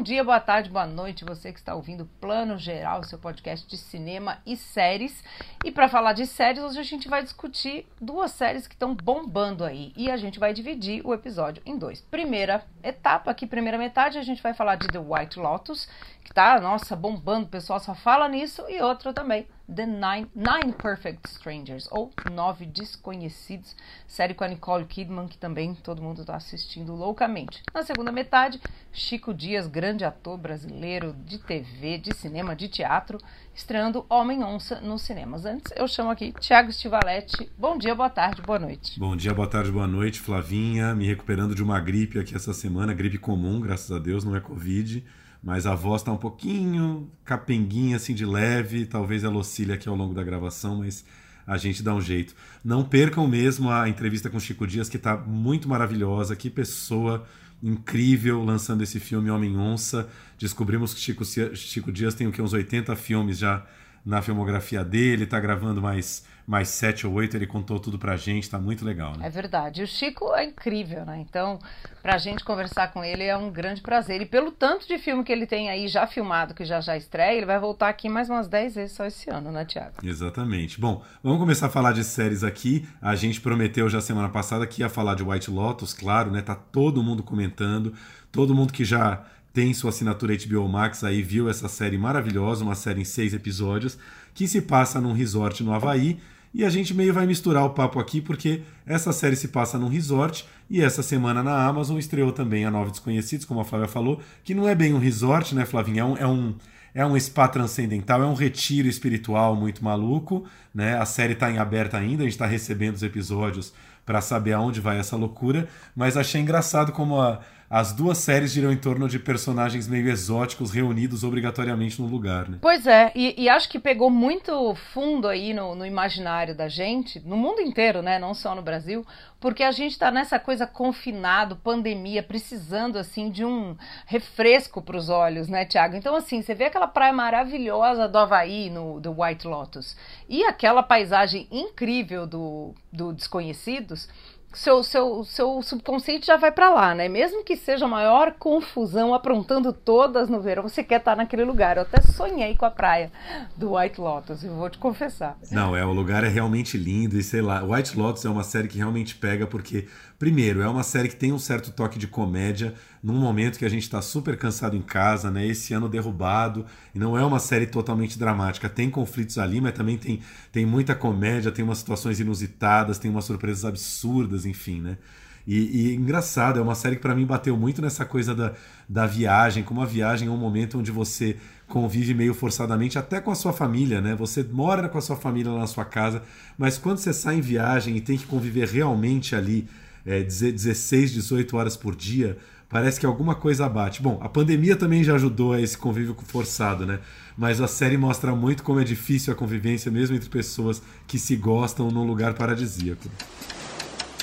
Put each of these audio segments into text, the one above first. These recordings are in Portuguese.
Bom dia, boa tarde, boa noite, você que está ouvindo Plano Geral, seu podcast de cinema e séries. E para falar de séries, hoje a gente vai discutir duas séries que estão bombando aí. E a gente vai dividir o episódio em dois. Primeira etapa, aqui, primeira metade, a gente vai falar de The White Lotus, que tá, nossa, bombando, o pessoal só fala nisso. E outra também, The Nine, Nine Perfect Strangers, ou Nove Desconhecidos, série com a Nicole Kidman, que também todo mundo está assistindo loucamente. Na segunda metade, Chico Dias, grande ator brasileiro de TV, de cinema, de teatro, estreando Homem-Onça nos cinemas. Antes, eu chamo aqui Thiago Stivaletti. Bom dia, boa tarde, boa noite. Bom dia, boa tarde, boa noite, Flavinha. Me recuperando de uma gripe aqui essa semana, gripe comum, graças a Deus, não é Covid mas a voz está um pouquinho capenguinha, assim, de leve. Talvez ela oscile aqui ao longo da gravação, mas a gente dá um jeito. Não percam mesmo a entrevista com Chico Dias, que está muito maravilhosa. Que pessoa incrível lançando esse filme Homem Onça. Descobrimos que Chico, Chico Dias tem o que, uns 80 filmes já na filmografia dele, está gravando mais mais sete ou oito, ele contou tudo pra gente, tá muito legal, né? É verdade. O Chico é incrível, né? Então, pra gente conversar com ele é um grande prazer. E pelo tanto de filme que ele tem aí já filmado, que já já estreia, ele vai voltar aqui mais umas dez vezes só esse ano, né, Tiago? Exatamente. Bom, vamos começar a falar de séries aqui. A gente prometeu já semana passada que ia falar de White Lotus, claro, né? Tá todo mundo comentando, todo mundo que já tem sua assinatura HBO Max aí viu essa série maravilhosa, uma série em seis episódios, que se passa num resort no Havaí e a gente meio vai misturar o papo aqui, porque essa série se passa num resort e essa semana na Amazon estreou também a Nova Desconhecidos, como a Flávia falou, que não é bem um resort, né, Flavinha? É um, é um, é um spa transcendental, é um retiro espiritual muito maluco, né? A série está em aberta ainda, a gente está recebendo os episódios para saber aonde vai essa loucura, mas achei engraçado como a as duas séries giram em torno de personagens meio exóticos reunidos obrigatoriamente no lugar, né? Pois é, e, e acho que pegou muito fundo aí no, no, imaginário da gente, no mundo inteiro, né? Não só no Brasil, porque a gente tá nessa coisa confinado, pandemia, precisando assim de um refresco para os olhos, né, Tiago? Então, assim, você vê aquela praia maravilhosa do Havaí, no, do White Lotus, e aquela paisagem incrível do, do Desconhecidos seu, seu, seu subconsciente já vai para lá, né? Mesmo que seja a maior confusão, aprontando todas no verão, você quer estar naquele lugar. Eu até sonhei com a praia do White Lotus, eu vou te confessar. Não, é, o lugar é realmente lindo e sei lá, White Lotus é uma série que realmente pega porque Primeiro, é uma série que tem um certo toque de comédia num momento que a gente está super cansado em casa, né? Esse ano derrubado. E não é uma série totalmente dramática. Tem conflitos ali, mas também tem, tem muita comédia, tem umas situações inusitadas, tem umas surpresas absurdas, enfim, né? E, e engraçado, é uma série que para mim bateu muito nessa coisa da, da viagem, como a viagem é um momento onde você convive meio forçadamente até com a sua família, né? Você mora com a sua família lá na sua casa, mas quando você sai em viagem e tem que conviver realmente ali é, 16, 18 horas por dia, parece que alguma coisa abate. Bom, a pandemia também já ajudou a esse convívio forçado, né? Mas a série mostra muito como é difícil a convivência mesmo entre pessoas que se gostam num lugar paradisíaco.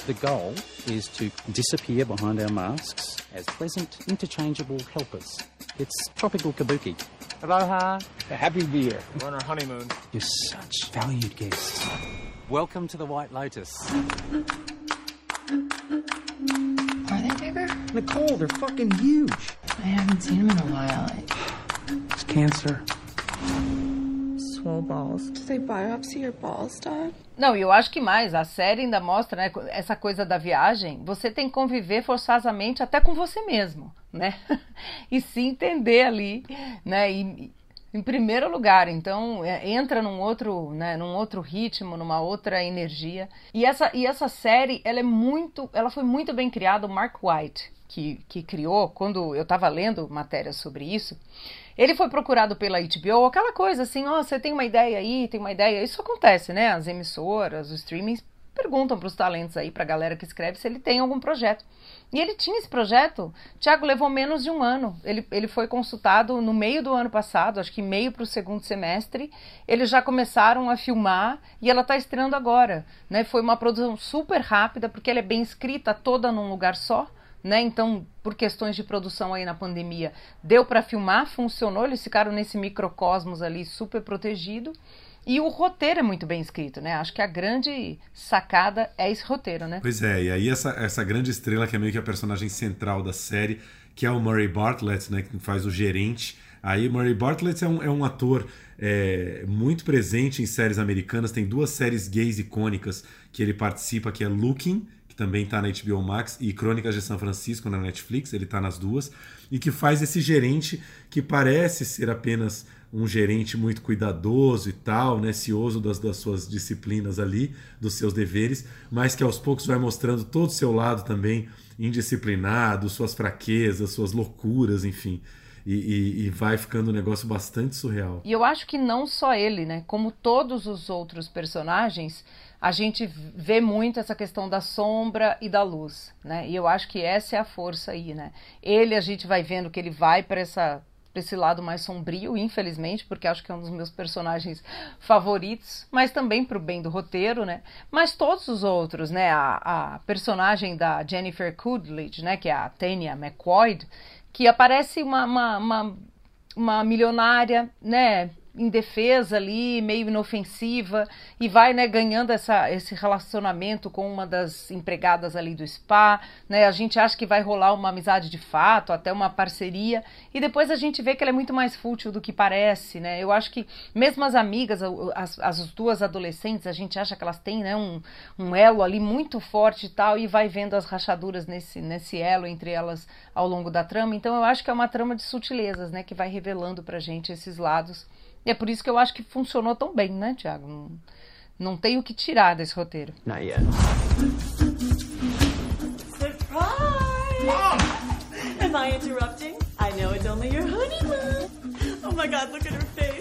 The goal is to disappear behind our masks as pleasant, interchangeable helpers. It's tropical kabuki. Aloha. A happy beer. We're on our honeymoon. You're such valued guests. Welcome to the White Lotus. Are they bigger? Nicole, they're fucking huge. I haven't seen them in a while. It's cancer. Swole balls. Do they biopsy your balls, Dad? Não, e eu acho que mais, a série ainda mostra, né, essa coisa da viagem, você tem que conviver forçosamente até com você mesmo, né? e se entender ali, né? E, em primeiro lugar. Então é, entra num outro, né, num outro ritmo, numa outra energia. E essa, e essa série, ela é muito, ela foi muito bem criada. O Mark White que, que criou, quando eu estava lendo matérias sobre isso, ele foi procurado pela HBO, aquela coisa assim, ó, oh, você tem uma ideia aí, tem uma ideia. Isso acontece, né? As emissoras, os streamings perguntam para os talentos aí, para a galera que escreve, se ele tem algum projeto. E ele tinha esse projeto, Tiago, levou menos de um ano. Ele, ele foi consultado no meio do ano passado, acho que meio para o segundo semestre. Eles já começaram a filmar e ela está estreando agora. Né? Foi uma produção super rápida, porque ela é bem escrita, toda num lugar só. Né? Então, por questões de produção aí na pandemia, deu para filmar, funcionou, eles ficaram nesse microcosmos ali super protegido. E o roteiro é muito bem escrito, né? Acho que a grande sacada é esse roteiro, né? Pois é, e aí essa, essa grande estrela que é meio que a personagem central da série, que é o Murray Bartlett, né? Que faz o gerente. Aí Murray Bartlett é um, é um ator é, muito presente em séries americanas. Tem duas séries gays icônicas que ele participa, que é Looking, que também está na HBO Max, e Crônicas de São Francisco na Netflix, ele está nas duas, e que faz esse gerente que parece ser apenas um gerente muito cuidadoso e tal, né, cioso das, das suas disciplinas ali, dos seus deveres, mas que aos poucos vai mostrando todo o seu lado também indisciplinado, suas fraquezas, suas loucuras, enfim. E, e, e, vai ficando um negócio bastante surreal. E eu acho que não só ele, né? Como todos os outros personagens, a gente vê muito essa questão da sombra e da luz, né? E eu acho que essa é a força aí, né? Ele, a gente vai vendo que ele vai para essa para esse lado mais sombrio, infelizmente, porque acho que é um dos meus personagens favoritos, mas também para o bem do roteiro, né? Mas todos os outros, né? A, a personagem da Jennifer Coolidge, né? Que é a Tanya McQuoid, que aparece uma, uma, uma, uma milionária, né? Indefesa ali, meio inofensiva, e vai né, ganhando essa, esse relacionamento com uma das empregadas ali do spa. Né? A gente acha que vai rolar uma amizade de fato, até uma parceria, e depois a gente vê que ela é muito mais fútil do que parece. Né? Eu acho que mesmo as amigas, as, as duas adolescentes, a gente acha que elas têm né, um, um elo ali muito forte e tal, e vai vendo as rachaduras nesse, nesse elo entre elas ao longo da trama. Então eu acho que é uma trama de sutilezas, né, que vai revelando pra gente esses lados e é por isso que eu acho que funcionou tão bem, né, Tiago? Não, não tem o que tirar desse roteiro. Not yet. Surprise! Mom! Am I interrupting? I know it's only your honeymoon. Oh my god, look at her face.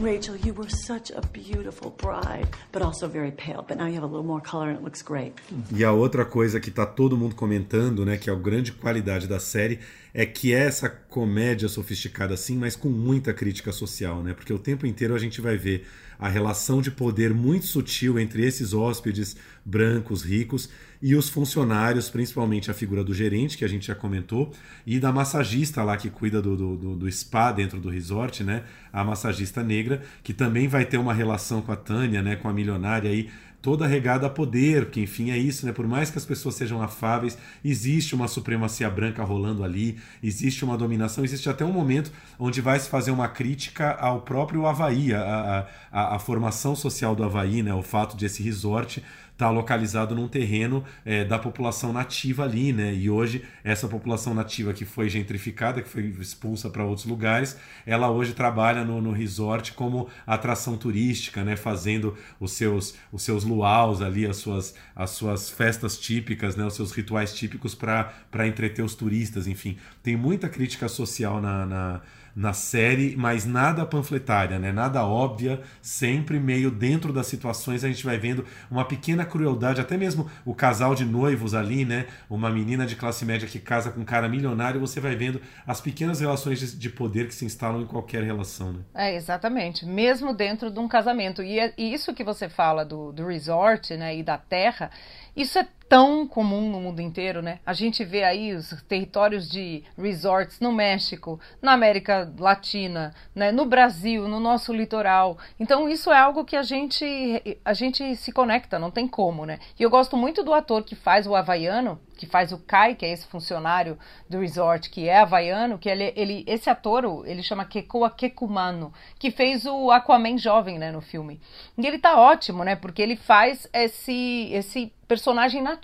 Rachel, you were such a beautiful bride, but also very pale. But now you have a little more color and it looks great. E a outra coisa que tá todo mundo comentando, né, que é a grande qualidade da série, é que é essa comédia sofisticada assim, mas com muita crítica social, né? Porque o tempo inteiro a gente vai ver a relação de poder muito sutil entre esses hóspedes brancos, ricos, e os funcionários, principalmente a figura do gerente, que a gente já comentou, e da massagista lá que cuida do, do, do, spa dentro do resort, né? A massagista negra, que também vai ter uma relação com a Tânia, né? Com a milionária aí toda regada a poder, que enfim é isso, né? Por mais que as pessoas sejam afáveis, existe uma supremacia branca rolando ali, existe uma dominação, existe até um momento onde vai se fazer uma crítica ao próprio Havaí, a, a, a formação social do Havaí, né? O fato de esse resort está localizado num terreno é, da população nativa ali, né? E hoje essa população nativa que foi gentrificada, que foi expulsa para outros lugares, ela hoje trabalha no, no, resort como atração turística, né? Fazendo os seus os seus luaus ali, as suas as suas festas típicas, né? Os seus rituais típicos para entreter os turistas, enfim. Tem muita crítica social na, na na série, mas nada panfletária, né? nada óbvia, sempre meio dentro das situações a gente vai vendo uma pequena crueldade, até mesmo o casal de noivos ali, né? Uma menina de classe média que casa com um cara milionário, você vai vendo as pequenas relações de, de poder que se instalam em qualquer relação, né? É, exatamente. Mesmo dentro de um casamento. E, é, e isso que você fala do, do resort, né, e da terra, isso é tão comum no mundo inteiro, né? A gente vê aí os territórios de resorts no México, na América Latina, né? no Brasil, no nosso litoral. Então isso é algo que a gente a gente se conecta, não tem como, né? E eu gosto muito do ator que faz o havaiano, que faz o Kai, que é esse funcionário do resort que é havaiano, que ele, ele esse ator, ele chama Kekoa Kekumano, que fez o Aquaman jovem, né, no filme. E ele tá ótimo, né? Porque ele faz esse esse personagem nativo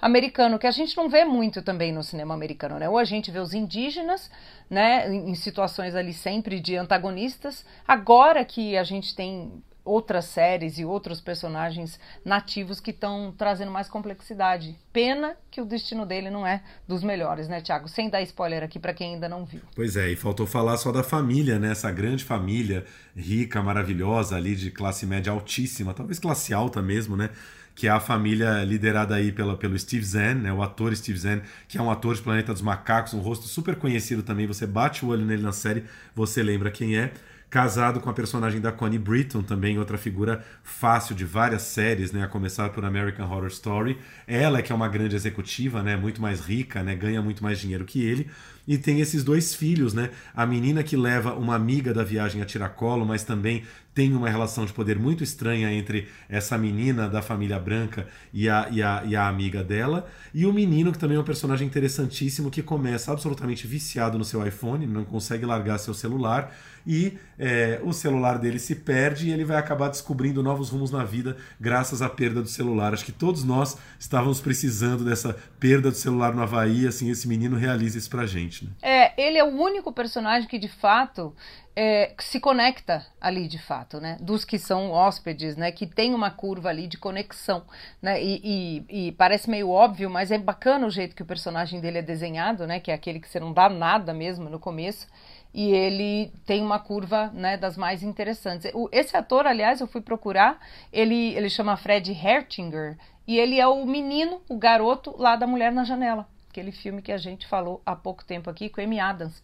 americano, que a gente não vê muito também no cinema americano, né? Ou a gente vê os indígenas, né, em situações ali sempre de antagonistas. Agora que a gente tem outras séries e outros personagens nativos que estão trazendo mais complexidade. Pena que o destino dele não é dos melhores, né, Thiago? Sem dar spoiler aqui para quem ainda não viu. Pois é, e faltou falar só da família, né? Essa grande família rica, maravilhosa ali de classe média altíssima, talvez classe alta mesmo, né? Que é a família liderada aí pela, pelo Steve Zahn, né, o ator Steve Zahn, que é um ator de Planeta dos Macacos, um rosto super conhecido também. Você bate o olho nele na série, você lembra quem é casado com a personagem da Connie Britton, também outra figura fácil de várias séries, né, a começar por American Horror Story. Ela é que é uma grande executiva, né, muito mais rica, né, ganha muito mais dinheiro que ele. E tem esses dois filhos, né? A menina que leva uma amiga da viagem a tiracolo, mas também tem uma relação de poder muito estranha entre essa menina da família branca e a, e a, e a amiga dela. E o menino, que também é um personagem interessantíssimo, que começa absolutamente viciado no seu iPhone, não consegue largar seu celular. E é, o celular dele se perde e ele vai acabar descobrindo novos rumos na vida graças à perda do celular. Acho que todos nós estávamos precisando dessa perda do celular no Havaí, assim, esse menino realiza isso pra gente. Né? É, ele é o único personagem que de fato é, se conecta ali de fato, né? Dos que são hóspedes, né? Que tem uma curva ali de conexão, né? E, e, e, parece meio óbvio, mas é bacana o jeito que o personagem dele é desenhado, né? Que é aquele que você não dá nada mesmo no começo. E ele tem uma curva, né? Das mais interessantes. O, esse ator, aliás, eu fui procurar. Ele, ele chama Fred Hertinger e ele é o menino, o garoto lá da Mulher na Janela aquele filme que a gente falou há pouco tempo aqui com Amy Adams.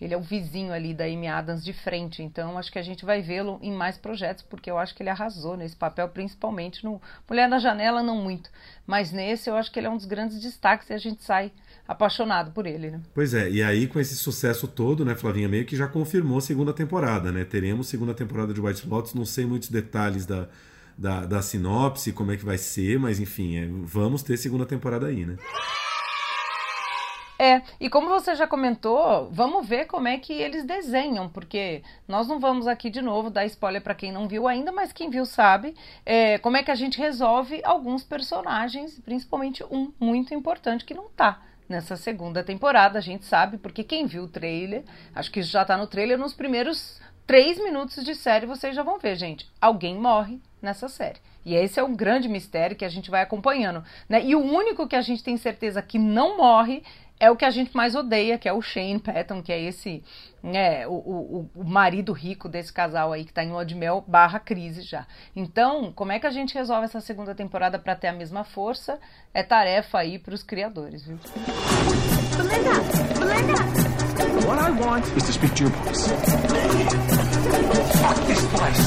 Ele é o vizinho ali da Amy Adams de frente, então acho que a gente vai vê-lo em mais projetos, porque eu acho que ele arrasou nesse papel, principalmente no Mulher na Janela, não muito, mas nesse eu acho que ele é um dos grandes destaques e a gente sai apaixonado por ele, né? Pois é, e aí com esse sucesso todo, né, Flavinha, meio que já confirmou segunda temporada, né? Teremos segunda temporada de White Lotus, não sei muitos detalhes da, da, da sinopse, como é que vai ser, mas enfim, é, vamos ter segunda temporada aí, né? É, e como você já comentou, vamos ver como é que eles desenham, porque nós não vamos aqui de novo dar spoiler para quem não viu ainda, mas quem viu sabe é, como é que a gente resolve alguns personagens, principalmente um muito importante que não tá nessa segunda temporada, a gente sabe, porque quem viu o trailer, acho que já tá no trailer, nos primeiros três minutos de série vocês já vão ver, gente. Alguém morre nessa série. E esse é um grande mistério que a gente vai acompanhando. Né? E o único que a gente tem certeza que não morre é o que a gente mais odeia, que é o Shane Patton, que é esse, né, o, o, o marido rico desse casal aí que tá em lua de mel barra crise já. Então, como é que a gente resolve essa segunda temporada para ter a mesma força? É tarefa aí para os criadores, viu? Belinda! Belinda! What I want is to speak to your boss. Fuck this place!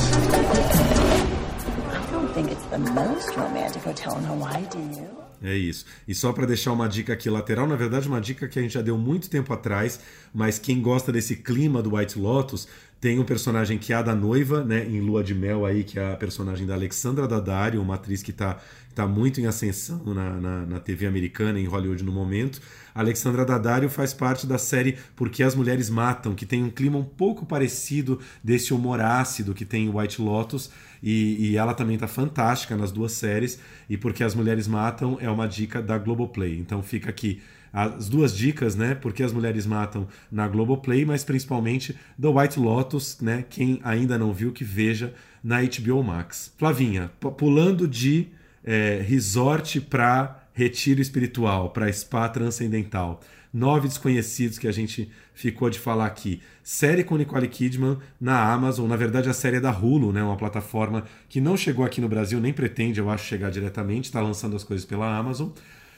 I don't think it's the most romantic hotel in Hawaii, do you? É isso. E só para deixar uma dica aqui lateral, na verdade, uma dica que a gente já deu muito tempo atrás, mas quem gosta desse clima do White Lotus, tem um personagem que é a da noiva, né, em Lua de Mel aí, que é a personagem da Alexandra Daddario, uma atriz que está tá muito em ascensão na, na, na, TV americana, em Hollywood no momento. A Alexandra Daddario faz parte da série Porque as Mulheres Matam, que tem um clima um pouco parecido desse humor ácido que tem em White Lotus, e, e ela também está fantástica nas duas séries, e Porque as Mulheres Matam é uma dica da Globoplay. Então fica aqui as duas dicas, né? Porque as mulheres matam na Globoplay, mas principalmente The White Lotus, né? Quem ainda não viu, que veja na HBO Max. Flavinha, pulando de é, resort para retiro espiritual, para spa transcendental. Nove desconhecidos que a gente ficou de falar aqui. Série com Nicole Kidman na Amazon, na verdade a série é da Hulu, né? Uma plataforma que não chegou aqui no Brasil, nem pretende, eu acho, chegar diretamente, está lançando as coisas pela Amazon.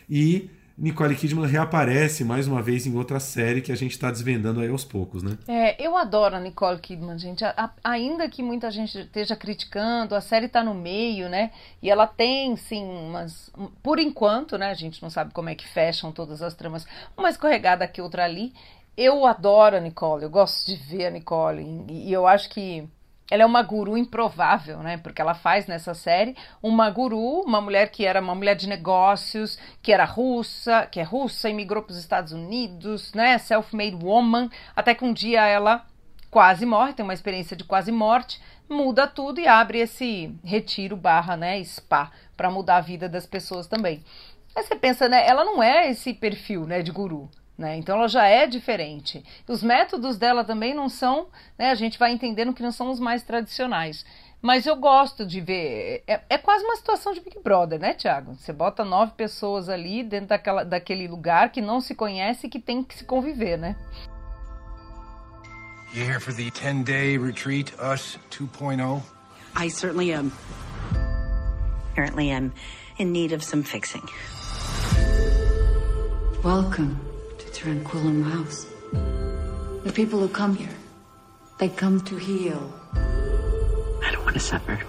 E Nicole Kidman reaparece mais uma vez em outra série que a gente está desvendando aí aos poucos, né? É, eu adoro a Nicole Kidman, gente. A, a, ainda que muita gente esteja criticando, a série está no meio, né? E ela tem, sim, umas. Por enquanto, né? A gente não sabe como é que fecham todas as tramas. Uma escorregada aqui, outra ali. Eu adoro a Nicole, eu gosto de ver a Nicole. E, e eu acho que ela é uma guru improvável, né? Porque ela faz nessa série uma guru, uma mulher que era uma mulher de negócios, que era russa, que é russa, imigrou para os Estados Unidos, né? Self-made woman, até que um dia ela quase morre, tem uma experiência de quase morte, muda tudo e abre esse retiro barra, né, spa, para mudar a vida das pessoas também. Aí você pensa, né, ela não é esse perfil, né, de guru. Né? Então ela já é diferente. Os métodos dela também não são, né, a gente vai entendendo que não são os mais tradicionais. Mas eu gosto de ver. É, é, quase uma situação de Big Brother, né, Thiago? Você bota nove pessoas ali dentro daquela, daquele lugar que não se conhece e que tem que se conviver, né? You here for the 10-day retreat, Us 2.0? I certainly am. Apparently, I'm in need of some fixing. Welcome Tranquillum House. The people who come here, they come to heal. I don't want to suffer.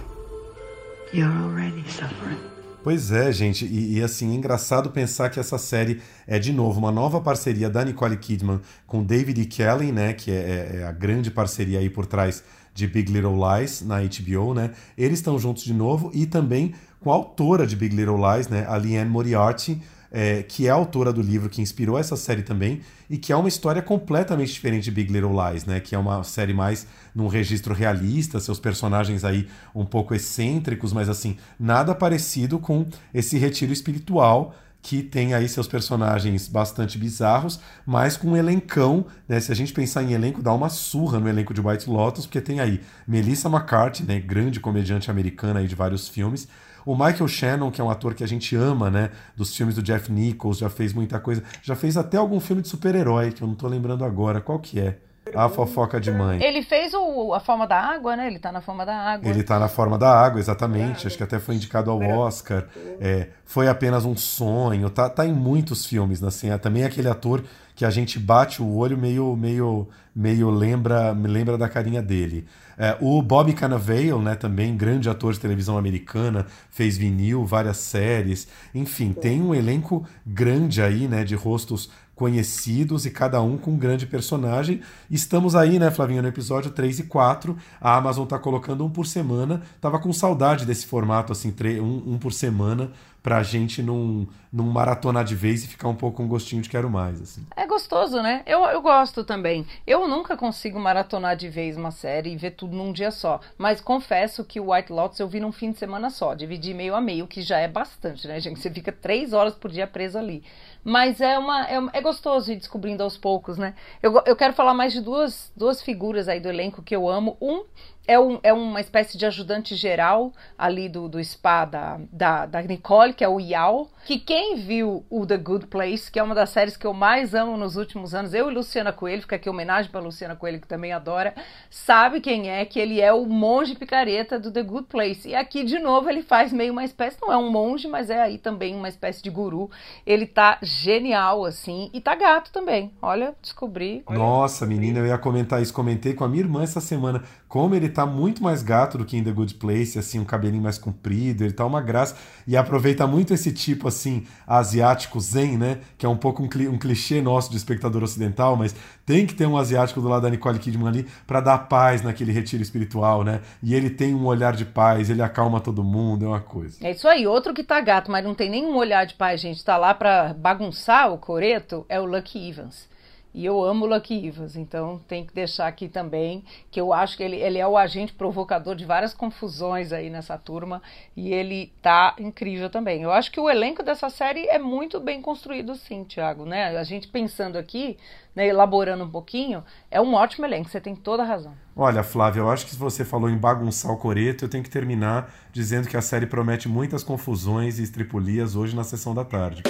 You're already suffering. Pois é, gente, e, e, assim, é engraçado pensar que essa série é de novo uma nova parceria da Nicole Kidman com David E. Kelly, né, que é, é, é a grande parceria aí por trás de Big Little Lies na HBO, né? Eles estão juntos de novo e também com a autora de Big Little Lies, né, a Liane Moriarty, é, que é a autora do livro que inspirou essa série também, e que é uma história completamente diferente de Big Little Lies, né? Que é uma série mais num registro realista, seus personagens aí um pouco excêntricos, mas assim, nada parecido com esse retiro espiritual que tem aí seus personagens bastante bizarros, mas com um elencão, né? Se a gente pensar em elenco, dá uma surra no elenco de White Lotus, porque tem aí Melissa McCarthy, né? Grande comediante americana aí de vários filmes. O Michael Shannon, que é um ator que a gente ama, né? Dos filmes do Jeff Nichols, já fez muita coisa. Já fez até algum filme de super-herói, que eu não tô lembrando agora. Qual que é? A fofoca de mãe. Ele fez o, a forma da água, né? Ele tá na forma da água. Ele tá na forma da água, exatamente. Acho que até foi indicado ao Oscar. É, foi apenas um sonho. Tá, tá em muitos filmes, assim. É também aquele ator que a gente bate o olho meio meio meio lembra me lembra da carinha dele. É, o Bobby Cannavale, né, também grande ator de televisão americana, fez vinil, várias séries, enfim, tem um elenco grande aí, né, de rostos conhecidos e cada um com um grande personagem. Estamos aí, né, Flavinha, no episódio 3 e 4. A Amazon tá colocando um por semana. Tava com saudade desse formato, assim, um, um por semana, pra gente não, não maratonar de vez e ficar um pouco com um gostinho de quero mais. Assim. É gostoso, né? Eu, eu gosto também. Eu nunca consigo maratonar de vez uma série e ver tudo num dia só. Mas confesso que o White Lotus eu vi num fim de semana só. Dividi meio a meio, que já é bastante, né, gente? Você fica três horas por dia preso ali. Mas é, uma, é, é gostoso ir descobrindo aos poucos, né? Eu, eu quero falar mais de duas, duas figuras aí do elenco que eu amo. Um é, um, é uma espécie de ajudante geral ali do, do spa da, da, da Nicole, que é o Yao. Que quem viu o The Good Place, que é uma das séries que eu mais amo nos últimos anos, eu e Luciana Coelho, fica aqui homenagem para Luciana Coelho, que também adora, sabe quem é, que ele é o monge picareta do The Good Place. E aqui, de novo, ele faz meio uma espécie, não é um monge, mas é aí também uma espécie de guru. Ele tá genial, assim, e tá gato também. Olha, descobri. Nossa, menina, eu ia comentar isso, comentei com a minha irmã essa semana, como ele tá muito mais gato do que em The Good Place, assim, um cabelinho mais comprido, ele tá uma graça, e aproveita muito esse tipo, assim, asiático zen, né, que é um pouco um, cli um clichê nosso de espectador ocidental, mas tem que ter um asiático do lado da Nicole Kidman ali para dar paz naquele retiro espiritual, né, e ele tem um olhar de paz, ele acalma todo mundo, é uma coisa. É isso aí, outro que tá gato, mas não tem nenhum olhar de paz, gente, tá lá pra bagunçar o coreto, é o Lucky Evans. E eu amo Lucky Evans, então tem que deixar aqui também que eu acho que ele, ele é o agente provocador de várias confusões aí nessa turma e ele tá incrível também. Eu acho que o elenco dessa série é muito bem construído, sim, Thiago, né? A gente pensando aqui, né, elaborando um pouquinho, é um ótimo elenco, você tem toda a razão. Olha, Flávia, eu acho que se você falou em bagunçar o coreto, eu tenho que terminar dizendo que a série promete muitas confusões e estripulias hoje na sessão da tarde.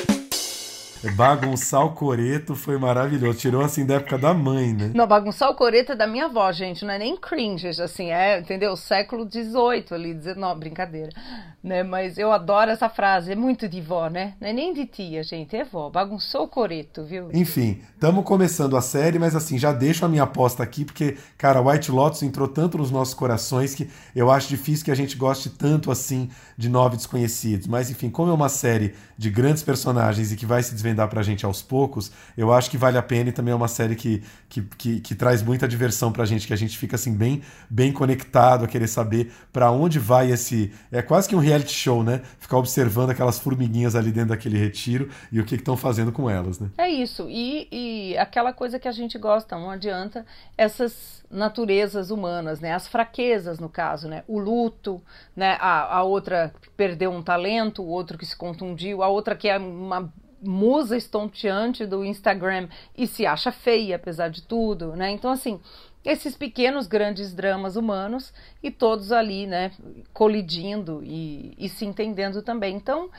Bagunçar o coreto foi maravilhoso. Tirou assim da época da mãe, né? Não, bagunçar o coreto é da minha avó, gente. Não é nem cringe, assim, é, entendeu? Século XVIII ali, 19, brincadeira. Né? Mas eu adoro essa frase, é muito de vó, né? Não é nem de tia, gente, é vó. Bagunçou o coreto, viu? Enfim, estamos começando a série, mas assim, já deixo a minha aposta aqui, porque, cara, White Lotus entrou tanto nos nossos corações que eu acho difícil que a gente goste tanto assim de Nove Desconhecidos. Mas enfim, como é uma série de grandes personagens e que vai se desvendar pra gente aos poucos, eu acho que vale a pena e também é uma série que, que, que, que traz muita diversão pra gente, que a gente fica assim bem, bem conectado a querer saber para onde vai esse. É quase que um reality show, né? Ficar observando aquelas formiguinhas ali dentro daquele retiro e o que estão fazendo com elas, né? É isso. E, e aquela coisa que a gente gosta, não adianta essas naturezas humanas, né? As fraquezas, no caso, né? O luto, né? A, a outra que perdeu um talento, o outro que se contundiu, a outra que é uma musa estonteante do Instagram e se acha feia, apesar de tudo, né? Então, assim, esses pequenos grandes dramas humanos e todos ali, né, colidindo e, e se entendendo também. Então,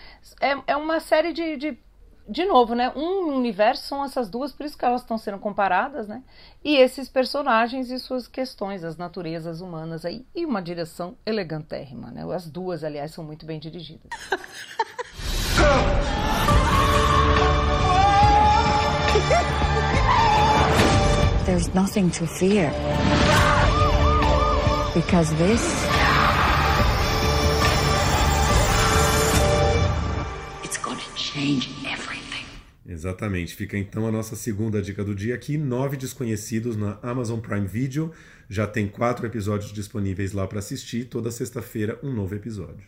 é, é uma série de, de, de novo, né, um universo são essas duas, por isso que elas estão sendo comparadas, né, e esses personagens e suas questões, as naturezas humanas aí, e uma direção elegantérrima, né, as duas, aliás, são muito bem dirigidas. There's nothing to fear. Because this. It's gonna change everything. Exatamente. Fica então a nossa segunda dica do dia aqui: Nove Desconhecidos na Amazon Prime Video. Já tem quatro episódios disponíveis lá para assistir. Toda sexta-feira, um novo episódio.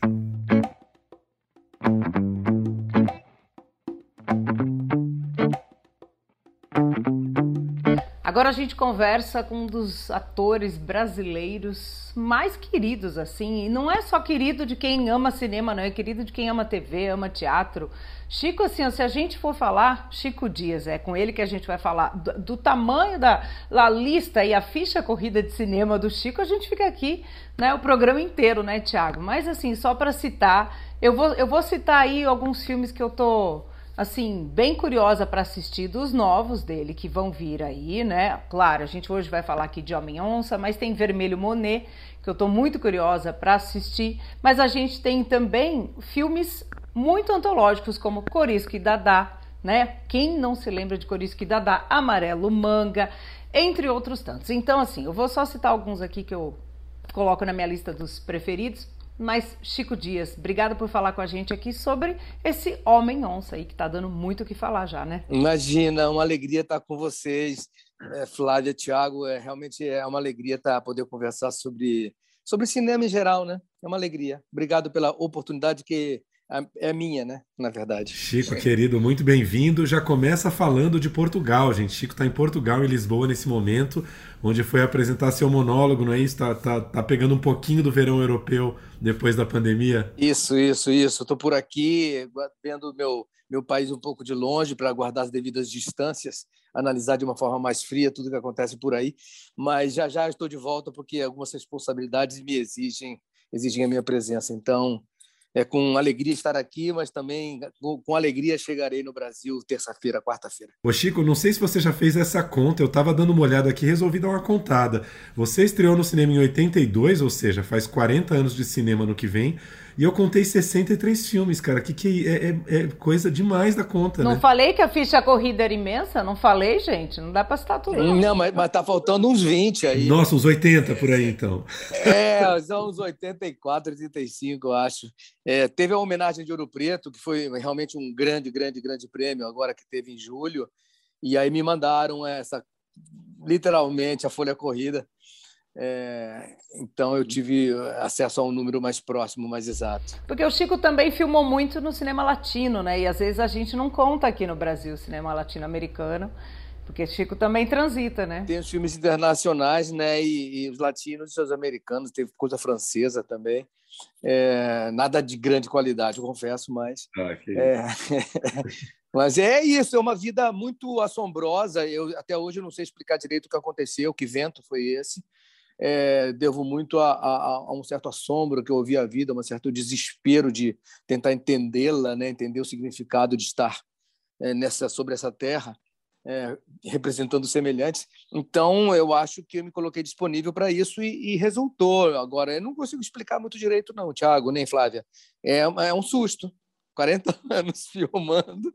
Agora a gente conversa com um dos atores brasileiros mais queridos, assim. E não é só querido de quem ama cinema, não. É querido de quem ama TV, ama teatro. Chico, assim, se a gente for falar, Chico Dias, é com ele que a gente vai falar. Do, do tamanho da, da lista e a ficha corrida de cinema do Chico, a gente fica aqui, né, o programa inteiro, né, Tiago? Mas, assim, só para citar, eu vou, eu vou citar aí alguns filmes que eu tô assim, bem curiosa para assistir dos novos dele que vão vir aí, né? Claro, a gente hoje vai falar aqui de Homem Onça, mas tem Vermelho Monet, que eu estou muito curiosa para assistir, mas a gente tem também filmes muito antológicos como Corisco e Dadá, né? Quem não se lembra de Corisco e Dadá, Amarelo Manga, entre outros tantos. Então, assim, eu vou só citar alguns aqui que eu coloco na minha lista dos preferidos mas, Chico Dias, obrigada por falar com a gente aqui sobre esse homem onça aí, que está dando muito o que falar já, né? Imagina, uma alegria estar com vocês, é, Flávia, Thiago, é, realmente é uma alegria estar poder conversar sobre, sobre cinema em geral, né? É uma alegria. Obrigado pela oportunidade que é minha, né? Na verdade. Chico, querido, muito bem-vindo. Já começa falando de Portugal, gente. Chico está em Portugal, em Lisboa, nesse momento, onde foi apresentar seu monólogo, não é isso? Tá, tá, tá pegando um pouquinho do verão europeu depois da pandemia. Isso, isso, isso. Estou por aqui, vendo meu, meu país um pouco de longe para guardar as devidas distâncias, analisar de uma forma mais fria tudo que acontece por aí. Mas já já estou de volta porque algumas responsabilidades me exigem, exigem a minha presença. Então, é com alegria estar aqui, mas também com, com alegria chegarei no Brasil terça-feira, quarta-feira. Ô Chico, não sei se você já fez essa conta, eu estava dando uma olhada aqui e resolvi dar uma contada. Você estreou no cinema em 82, ou seja, faz 40 anos de cinema no que vem. E eu contei 63 filmes, cara. Que que é, é, é coisa demais da conta, Não né? falei que a ficha corrida era imensa? Não falei, gente? Não dá pra citar tudo. Não, não mas, mas tá faltando uns 20 aí. Nossa, uns 80 por aí, então. É, são uns 84, 85, eu acho. É, teve a homenagem de Ouro Preto, que foi realmente um grande, grande, grande prêmio, agora que teve em julho. E aí me mandaram essa, literalmente, a folha corrida. É, então eu tive acesso a um número mais próximo, mais exato. Porque o Chico também filmou muito no cinema latino, né? E às vezes a gente não conta aqui no Brasil cinema latino-americano, porque Chico também transita, né? Tem os filmes internacionais, né? E, e os latinos e os americanos, teve coisa francesa também. É, nada de grande qualidade, eu confesso, mas. Ah, é, mas é isso, é uma vida muito assombrosa. Eu até hoje não sei explicar direito o que aconteceu, que vento foi esse é, devo muito a, a, a, um certo assombro que eu ouvi a vida, um certo desespero de tentar entendê-la, né? entender o significado de estar é, nessa sobre essa terra, é, representando semelhantes. Então, eu acho que eu me coloquei disponível para isso e, e, resultou. Agora, eu não consigo explicar muito direito, não, Tiago, nem Flávia. É, é um susto. 40 anos filmando,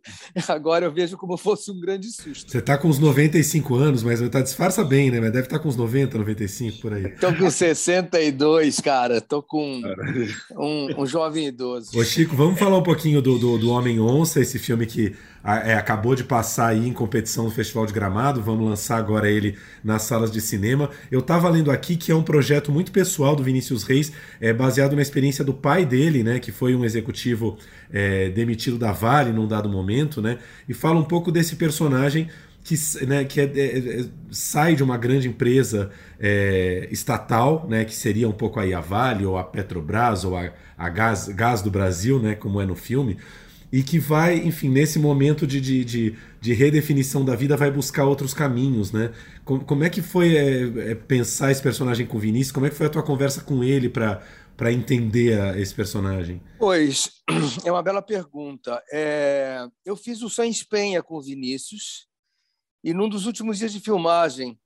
agora eu vejo como fosse um grande susto. Você tá com uns 95 anos, mas tá disfarça bem, né? Mas deve estar tá com uns 90, 95 por aí. Tô com 62, cara. Tô com um, um, jovem idoso. Ô Chico, vamos falar um pouquinho do, do, do Homem Onça, esse filme que é, acabou de passar aí em competição no Festival de Gramado, vamos lançar agora ele nas salas de cinema. Eu estava lendo aqui que é um projeto muito pessoal do Vinícius Reis, é baseado na experiência do pai dele, né, que foi um executivo é, demitido da Vale num dado momento, né, e fala um pouco desse personagem que, né, que é, é, é, sai de uma grande empresa é, estatal, né, que seria um pouco aí a Vale ou a Petrobras ou a, a Gás, Gás do Brasil, né, como é no filme, e que vai, enfim, nesse momento de, de, de, de redefinição da vida, vai buscar outros caminhos, né? Como, como é que foi é, é, pensar esse personagem com o Vinícius? Como é que foi a tua conversa com ele para para entender a, esse personagem? Pois, é uma bela pergunta. É, eu fiz o Sem Espenha com o Vinícius e num dos últimos dias de filmagem,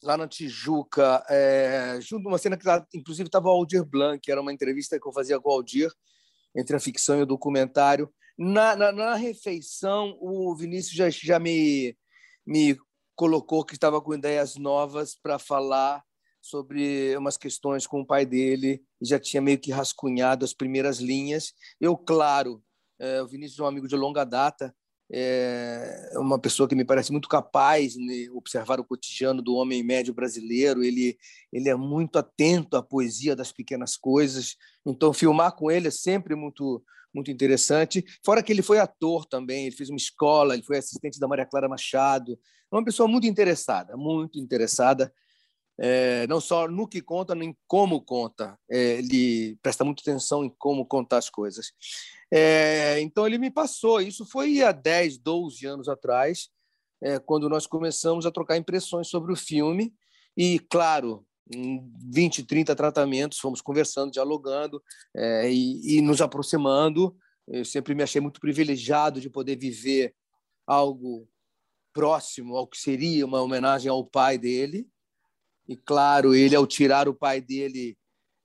lá na Tijuca, é, junto uma cena que inclusive estava o Aldir Blanc, era uma entrevista que eu fazia com o Aldir, entre a ficção e o documentário. Na, na, na refeição, o Vinícius já, já me, me colocou que estava com ideias novas para falar sobre umas questões com o pai dele já tinha meio que rascunhado as primeiras linhas. Eu, claro, é, o Vinícius é um amigo de longa data, é uma pessoa que me parece muito capaz de observar o cotidiano do homem médio brasileiro. Ele, ele é muito atento à poesia das pequenas coisas. Então, filmar com ele é sempre muito muito interessante. Fora que ele foi ator também, ele fez uma escola, ele foi assistente da Maria Clara Machado. É uma pessoa muito interessada, muito interessada é, não só no que conta, nem como conta. É, ele presta muita atenção em como contar as coisas. É, então, ele me passou. Isso foi há 10, 12 anos atrás, é, quando nós começamos a trocar impressões sobre o filme. E, claro, 20, 30 tratamentos, fomos conversando, dialogando é, e, e nos aproximando. Eu sempre me achei muito privilegiado de poder viver algo próximo ao que seria uma homenagem ao pai dele. E, claro, ele, ao tirar o pai dele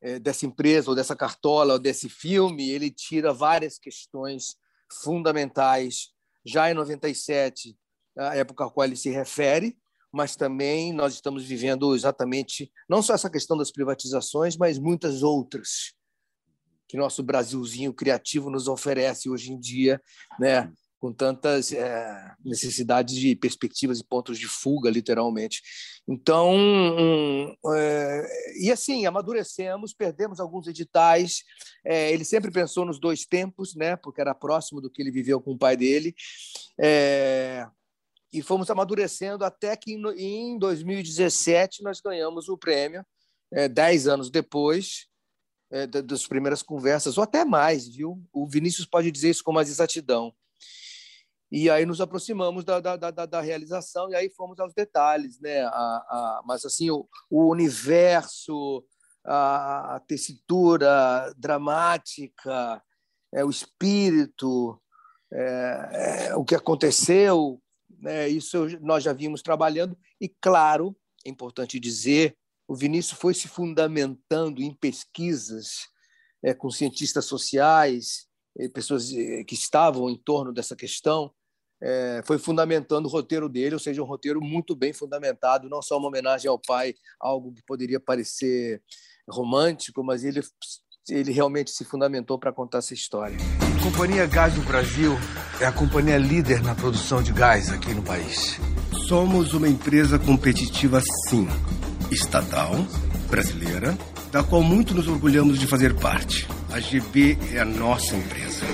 é, dessa empresa, ou dessa cartola, ou desse filme, ele tira várias questões fundamentais, já em 97, a época a qual ele se refere, mas também nós estamos vivendo exatamente, não só essa questão das privatizações, mas muitas outras que nosso Brasilzinho criativo nos oferece hoje em dia, né? com tantas é, necessidades de perspectivas e pontos de fuga, literalmente. Então, um, é, e assim, amadurecemos, perdemos alguns editais. É, ele sempre pensou nos dois tempos, né, porque era próximo do que ele viveu com o pai dele. E fomos amadurecendo até que em 2017 nós ganhamos o prêmio, é, dez anos depois. É, das primeiras conversas, ou até mais, viu? O Vinícius pode dizer isso com mais exatidão. E aí nos aproximamos da, da, da, da realização e aí fomos aos detalhes, né? A, a, mas assim o, o universo, a, a, tessitura dramática, é, o espírito, é, é, o que aconteceu, né? Isso nós já vimos trabalhando e claro, é importante dizer, o Vinícius foi se fundamentando em pesquisas é, com cientistas sociais, pessoas eh, que estavam em torno dessa questão, é, foi fundamentando o roteiro dele, ou seja, um roteiro muito bem fundamentado, não só uma homenagem ao pai, algo que poderia parecer romântico, mas ele, ele realmente se fundamentou para contar essa história. A Companhia Gás do Brasil é a companhia líder na produção de gás aqui no país. Somos uma empresa competitiva, sim, estatal, brasileira, da qual muito nos orgulhamos de fazer parte. A GB é a nossa empresa.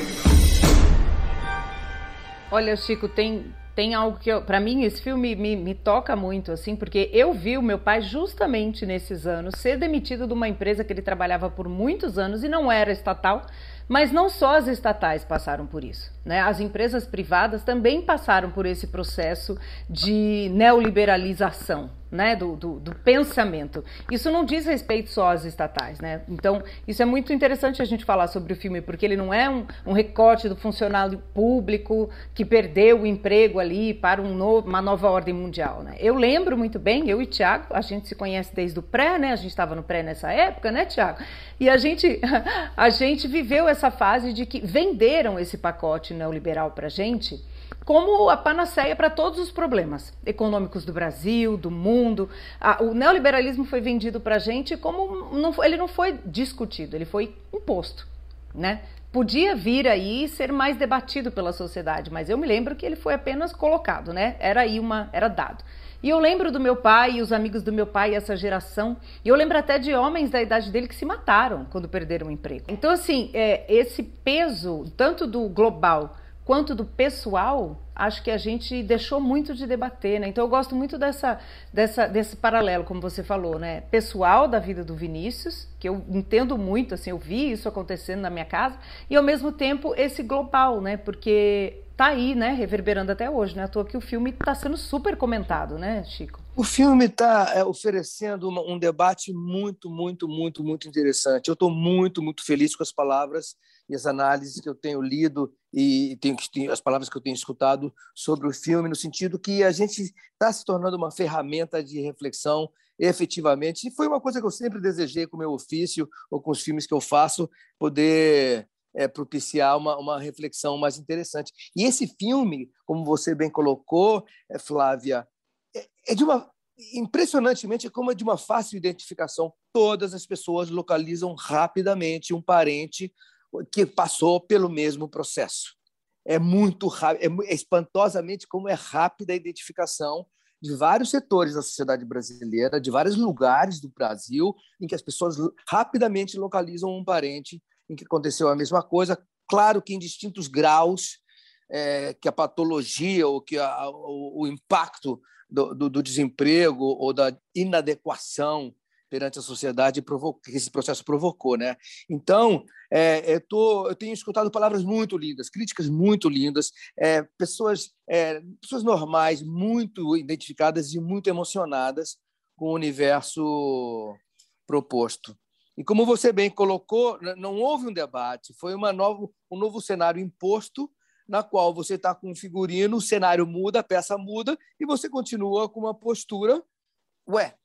Olha, Chico, tem, tem algo que, para mim, esse filme me, me, toca muito, assim, porque eu vi o meu pai justamente nesses anos ser demitido de uma empresa que ele trabalhava por muitos anos e não era estatal, mas não só as estatais passaram por isso. Né? As empresas privadas também passaram por esse processo de neoliberalização né? do, do, do pensamento. Isso não diz respeito só às estatais. Né? Então, isso é muito interessante a gente falar sobre o filme, porque ele não é um, um recorte do funcionário público que perdeu o emprego ali para um uma nova ordem mundial. Né? Eu lembro muito bem, eu e Tiago, a gente se conhece desde o pré, né? a gente estava no pré nessa época, né, Tiago? E a gente, a gente viveu essa fase de que venderam esse pacote neoliberal para gente como a panaceia para todos os problemas econômicos do Brasil, do mundo. o neoliberalismo foi vendido para a gente como não, ele não foi discutido, ele foi imposto, né? Podia vir aí ser mais debatido pela sociedade, mas eu me lembro que ele foi apenas colocado, né? Era aí uma, era dado. E eu lembro do meu pai e os amigos do meu pai, essa geração. E eu lembro até de homens da idade dele que se mataram quando perderam o emprego. Então, assim, é, esse peso, tanto do global quanto do pessoal, acho que a gente deixou muito de debater, né? Então eu gosto muito dessa, dessa, desse paralelo, como você falou, né? Pessoal da vida do Vinícius, que eu entendo muito, assim, eu vi isso acontecendo na minha casa, e ao mesmo tempo esse global, né? Porque tá aí, né? Reverberando até hoje, né? À toa que o filme está sendo super comentado, né, Chico? O filme está é, oferecendo um debate muito, muito, muito, muito interessante. Eu estou muito, muito feliz com as palavras e as análises que eu tenho lido e tenho, as palavras que eu tenho escutado sobre o filme, no sentido que a gente está se tornando uma ferramenta de reflexão efetivamente. E foi uma coisa que eu sempre desejei com o meu ofício ou com os filmes que eu faço, poder é, propiciar uma, uma reflexão mais interessante. E esse filme, como você bem colocou, é, Flávia, é, é de uma impressionantemente como é de uma fácil identificação. Todas as pessoas localizam rapidamente um parente que passou pelo mesmo processo. É muito rápido, é espantosamente como é rápida a identificação de vários setores da sociedade brasileira, de vários lugares do Brasil, em que as pessoas rapidamente localizam um parente em que aconteceu a mesma coisa. Claro que em distintos graus, é, que a patologia ou que a, o, o, impacto do, do, do, desemprego ou da inadequação perante a sociedade que esse processo provocou, né? Então, é, eu, tô, eu tenho escutado palavras muito lindas, críticas muito lindas, é, pessoas, é, pessoas normais, muito identificadas e muito emocionadas com o universo proposto. E como você bem colocou, não houve um debate, foi uma novo, um novo cenário imposto na qual você está com um figurino, o cenário muda, a peça muda, e você continua com uma postura. Ué,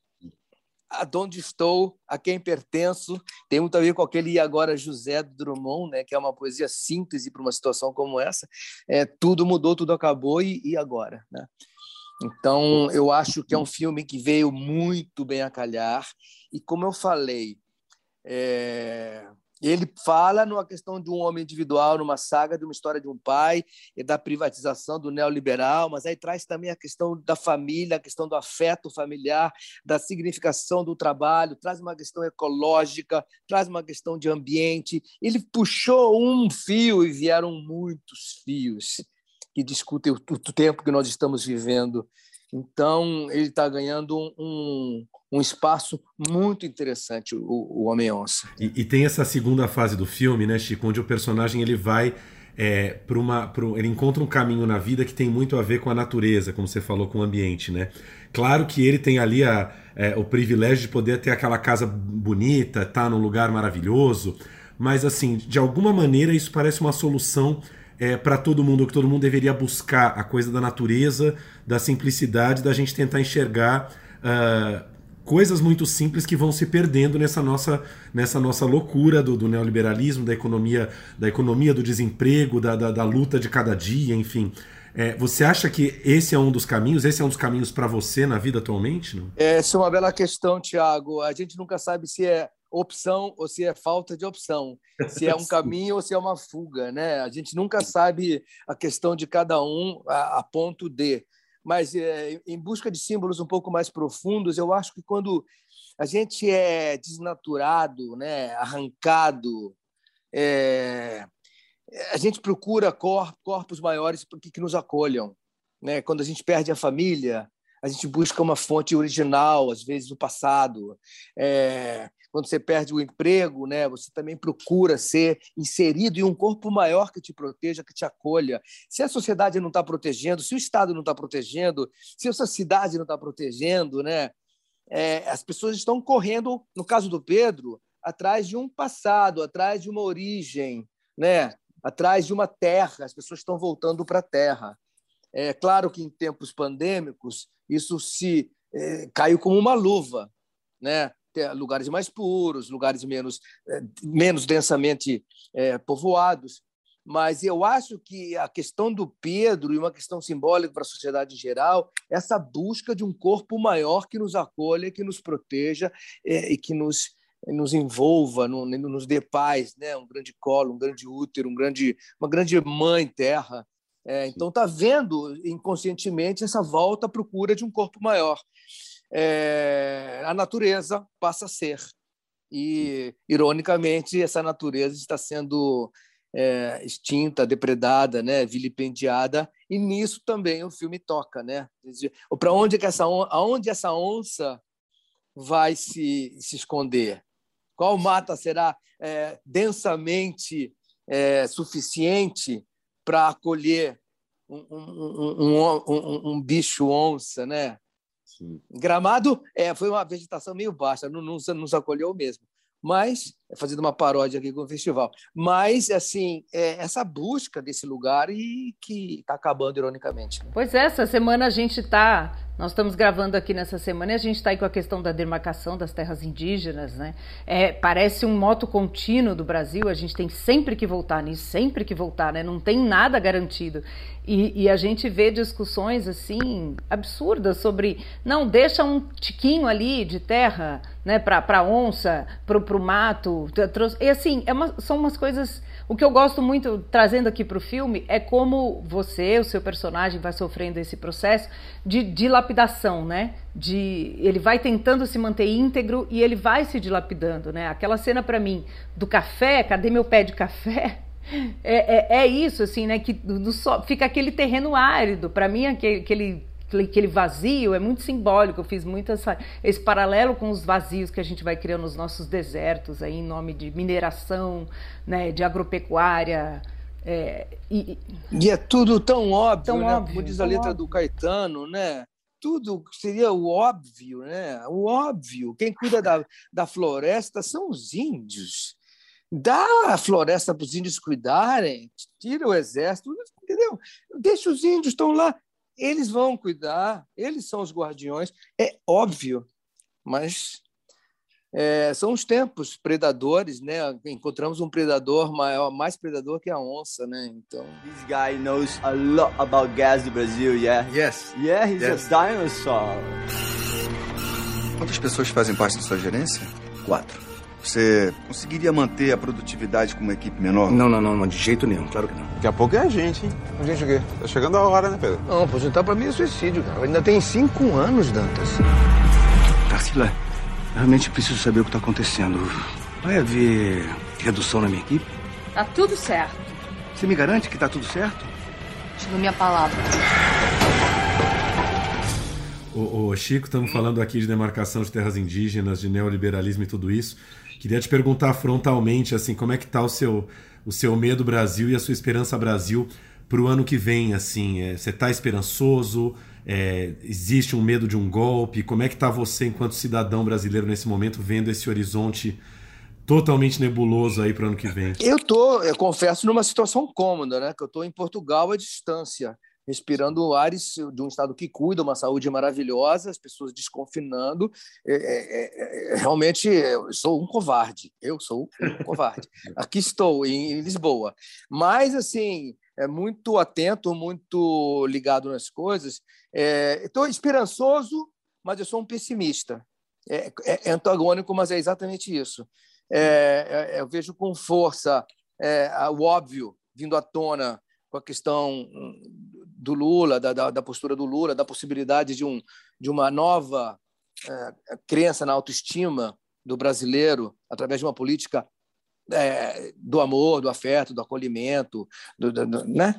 aonde estou, a quem pertenço. Tem muito a ver com aquele e agora José Drummond, né, que é uma poesia síntese para uma situação como essa. É, tudo mudou, tudo acabou e, e agora, né? Então, eu acho que é um filme que veio muito bem a calhar. E como eu falei, é, ele fala numa questão de um homem individual, numa saga de uma história de um pai e da privatização do neoliberal, mas aí traz também a questão da família, a questão do afeto familiar, da significação do trabalho, traz uma questão ecológica, traz uma questão de ambiente. Ele puxou um fio e vieram muitos fios que discutem o tempo que nós estamos vivendo. Então, ele está ganhando um, um espaço muito interessante, o, o Homem-Onça. E, e, tem essa segunda fase do filme, né, Chico, onde o personagem ele vai é, para uma. Pro, ele encontra um caminho na vida que tem muito a ver com a natureza, como você falou, com o ambiente, né? Claro que ele tem ali a, é, o privilégio de poder ter aquela casa bonita, tá num lugar maravilhoso, mas assim, de alguma maneira isso parece uma solução é, para todo mundo, que todo mundo deveria buscar a coisa da natureza, da simplicidade, da gente tentar enxergar. Uh, coisas muito simples que vão se perdendo nessa nossa, nessa nossa loucura do, do neoliberalismo, da economia, da economia do desemprego, da, da, da luta de cada dia, enfim. É, você acha que esse é um dos caminhos? Esse é um dos caminhos para você na vida atualmente? Não? Essa é uma bela questão, Tiago. A gente nunca sabe se é opção ou se é falta de opção, se é um caminho ou se é uma fuga, né? A gente nunca sabe a questão de cada um a, a ponto de mas é, em busca de símbolos um pouco mais profundos, eu acho que quando a gente é desnaturado, né, arrancado, é, a gente procura corpos maiores que, que nos acolham. Né? Quando a gente perde a família, a gente busca uma fonte original, às vezes do passado. É, quando você perde o emprego, né, você também procura ser inserido em um corpo maior que te proteja, que te acolha. Se a sociedade não está protegendo, se o Estado não está protegendo, se a sua cidade não está protegendo, né, é, as pessoas estão correndo, no caso do Pedro, atrás de um passado, atrás de uma origem, né, atrás de uma terra. As pessoas estão voltando para a terra. É claro que em tempos pandêmicos isso se é, caiu como uma luva, né? Lugares mais puros, lugares menos, é, menos densamente é, povoados. Mas eu acho que a questão do Pedro, e uma questão simbólica para a sociedade em geral, essa busca de um corpo maior que nos acolha, que nos proteja é, e que nos, nos envolva, nos dê paz, né? um grande colo, um grande útero, um grande, uma grande mãe terra. É, então, está vendo inconscientemente essa volta à procura de um corpo maior é, a natureza passa a ser. E, ironicamente, essa natureza está sendo é, extinta, depredada, né, vilipendiada, e nisso também o filme toca, né? Para onde que essa aonde essa onça vai se, se esconder? Qual mata será é, densamente é, suficiente para acolher um, um, um, um, bicho onça, né? Sim. Gramado é, foi uma vegetação meio baixa, não nos, acolheu mesmo mas fazendo uma paródia aqui com o festival, mas assim é essa busca desse lugar e que está acabando ironicamente. Né? Pois é, essa semana a gente está nós estamos gravando aqui nessa semana e a gente está aí com a questão da demarcação das terras indígenas, né? É, parece um moto contínuo do Brasil, a gente tem sempre que voltar nisso, sempre que voltar, né? Não tem nada garantido. E, e a gente vê discussões assim absurdas sobre não deixa um tiquinho ali de terra, né? Para onça, para o mato, e assim é uma, são umas coisas o que eu gosto muito, trazendo aqui para o filme, é como você, o seu personagem, vai sofrendo esse processo de dilapidação, né? De, ele vai tentando se manter íntegro e ele vai se dilapidando, né? Aquela cena para mim do café, cadê meu pé de café? É, é, é isso, assim, né? Que do, do, fica aquele terreno árido. Para mim, aquele, aquele aquele vazio é muito simbólico. Eu fiz muito essa, esse paralelo com os vazios que a gente vai criando nos nossos desertos aí em nome de mineração, né, de agropecuária. É, e, e, é tudo tão óbvio, tão né? Óbvio, como diz a letra óbvio. do Caetano, né? Tudo seria o óbvio, né? O óbvio. Quem cuida da, da floresta são os índios. Dá a floresta para os índios cuidarem, tira o exército, entendeu? Deixa os índios estão lá eles vão cuidar, eles são os guardiões, é óbvio, mas é, são os tempos predadores, né? Encontramos um predador maior, mais predador que a onça, né? Então. This guy knows a lot about gas do Brasil, yeah. Yes. Yeah, he's yes. a dinosaur. Quantas pessoas fazem parte da sua gerência? Quatro. Você conseguiria manter a produtividade com uma equipe menor? Não, não, não, de jeito nenhum, claro que não. Daqui a pouco é a gente, hein? A gente o quê? Tá chegando a hora, né, Pedro? Não, aposentar pra mim é suicídio, cara. Ainda tem cinco anos, Dantas. Tarsila, realmente preciso saber o que tá acontecendo. Vai haver redução na minha equipe? Tá tudo certo. Você me garante que tá tudo certo? Dou minha palavra. O, Chico, estamos falando aqui de demarcação de terras indígenas, de neoliberalismo e tudo isso. Queria te perguntar frontalmente, assim, como é que está o seu, o seu medo Brasil e a sua esperança Brasil para o ano que vem, assim, é, você está esperançoso? É, existe um medo de um golpe? Como é que está você, enquanto cidadão brasileiro, nesse momento, vendo esse horizonte totalmente nebuloso aí para o ano que vem? Eu tô, eu confesso, numa situação cômoda, né? Que eu estou em Portugal à distância respirando ares de um estado que cuida, uma saúde maravilhosa, as pessoas desconfinando. É, é, é, é realmente, eu sou um covarde. Eu sou um covarde. Aqui estou, em Lisboa. Mas, assim, é muito atento, muito ligado nas coisas. Estou esperançoso, mas eu sou um pessimista. É, é, antagônico, mas é exatamente isso. eu vejo com força o óbvio vindo à tona com a questão do Lula, da, da, da, postura do Lula, da possibilidade de, um, de uma nova é, crença na autoestima do brasileiro através de uma política é, do amor, do afeto, do acolhimento, do, do, do, né?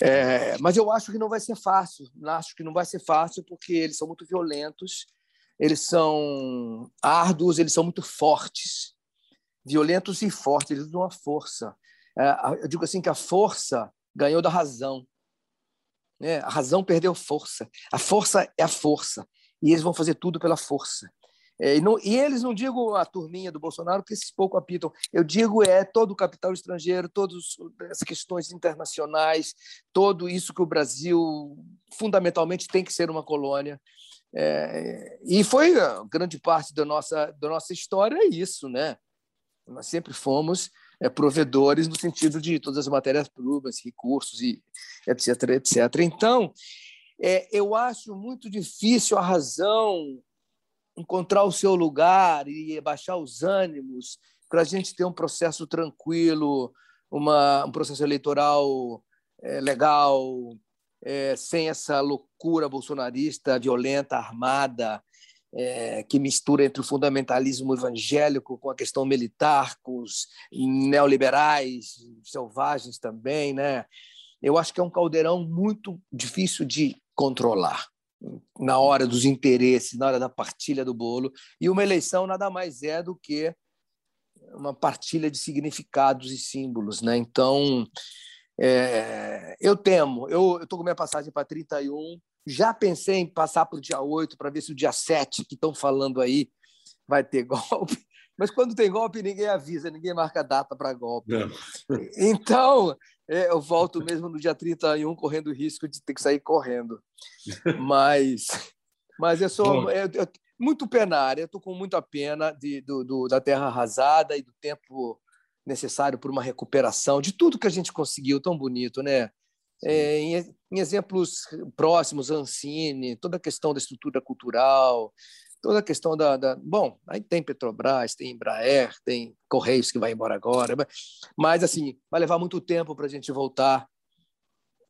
É, mas eu acho que não vai ser fácil. Acho que não vai ser fácil porque eles são muito violentos, eles são árduos, eles são muito fortes, violentos e fortes. Eles usam a força. É, eu digo assim que a força ganhou da razão. É, a razão perdeu força. A força é a força. E eles vão fazer tudo pela força. É, e, não, e, eles não digo a turminha do Bolsonaro, que esses pouco apitam. Eu digo é todo o capital estrangeiro, todas as questões internacionais, todo isso que o Brasil fundamentalmente tem que ser uma colônia. É, e foi grande parte da nossa, da nossa história é isso, né? Nós sempre fomos é, provedores no sentido de todas as matérias-primas, recursos e etc, etc. Então, é, eu acho muito difícil a razão encontrar o seu lugar e baixar os ânimos para a gente ter um processo tranquilo, uma, um processo eleitoral é, legal, é, sem essa loucura bolsonarista, violenta, armada, é, que mistura entre o fundamentalismo evangélico com a questão militar, com os neoliberais, selvagens também, né? Eu acho que é um caldeirão muito difícil de controlar na hora dos interesses, na hora da partilha do bolo. E uma eleição nada mais é do que uma partilha de significados e símbolos. Né? Então, é, eu temo, eu estou com minha passagem para 31, já pensei em passar para o dia 8 para ver se o dia 7, que estão falando aí, vai ter golpe. Mas quando tem golpe, ninguém avisa, ninguém marca data para golpe. Não. Então, é, eu volto mesmo no dia 31, correndo o risco de ter que sair correndo. Mas, mas eu sou eu, eu, muito penário, eu estou com muita pena de, do, do, da terra arrasada e do tempo necessário para uma recuperação de tudo que a gente conseguiu, tão bonito, né? É, em, em, exemplos próximos, Ancine, toda a questão da estrutura cultural, toda a questão da, da, Bom, aí tem Petrobras, tem Embraer, tem Correios que vai embora agora, mas assim, vai levar muito tempo para a gente voltar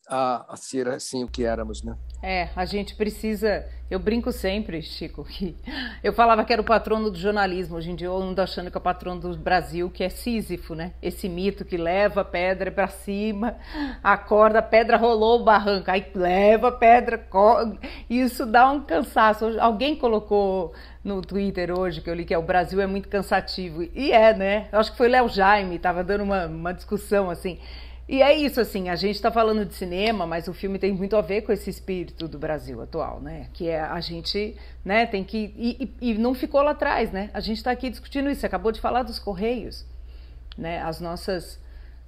a, a, ser assim o que éramos, né? É, a gente precisa. Eu brinco sempre, Chico, que eu falava que era o patrono do jornalismo. Hoje em dia eu ando achando que é o patrono do Brasil, que é Sísifo, né? Esse mito que leva a pedra para cima, acorda, a pedra rolou o barranco, aí leva a pedra, isso dá um cansaço. Alguém colocou no Twitter hoje que eu li que é, o Brasil é muito cansativo. E é, né? Eu acho que foi Léo Jaime, estava dando uma, uma discussão assim. E é isso, assim, a gente está falando de cinema, mas o filme tem muito a ver com esse espírito do Brasil atual, né? Que é a gente, né, tem que. E, e, e não ficou lá atrás, né? A gente está aqui discutindo isso, você acabou de falar dos Correios, né? As nossas,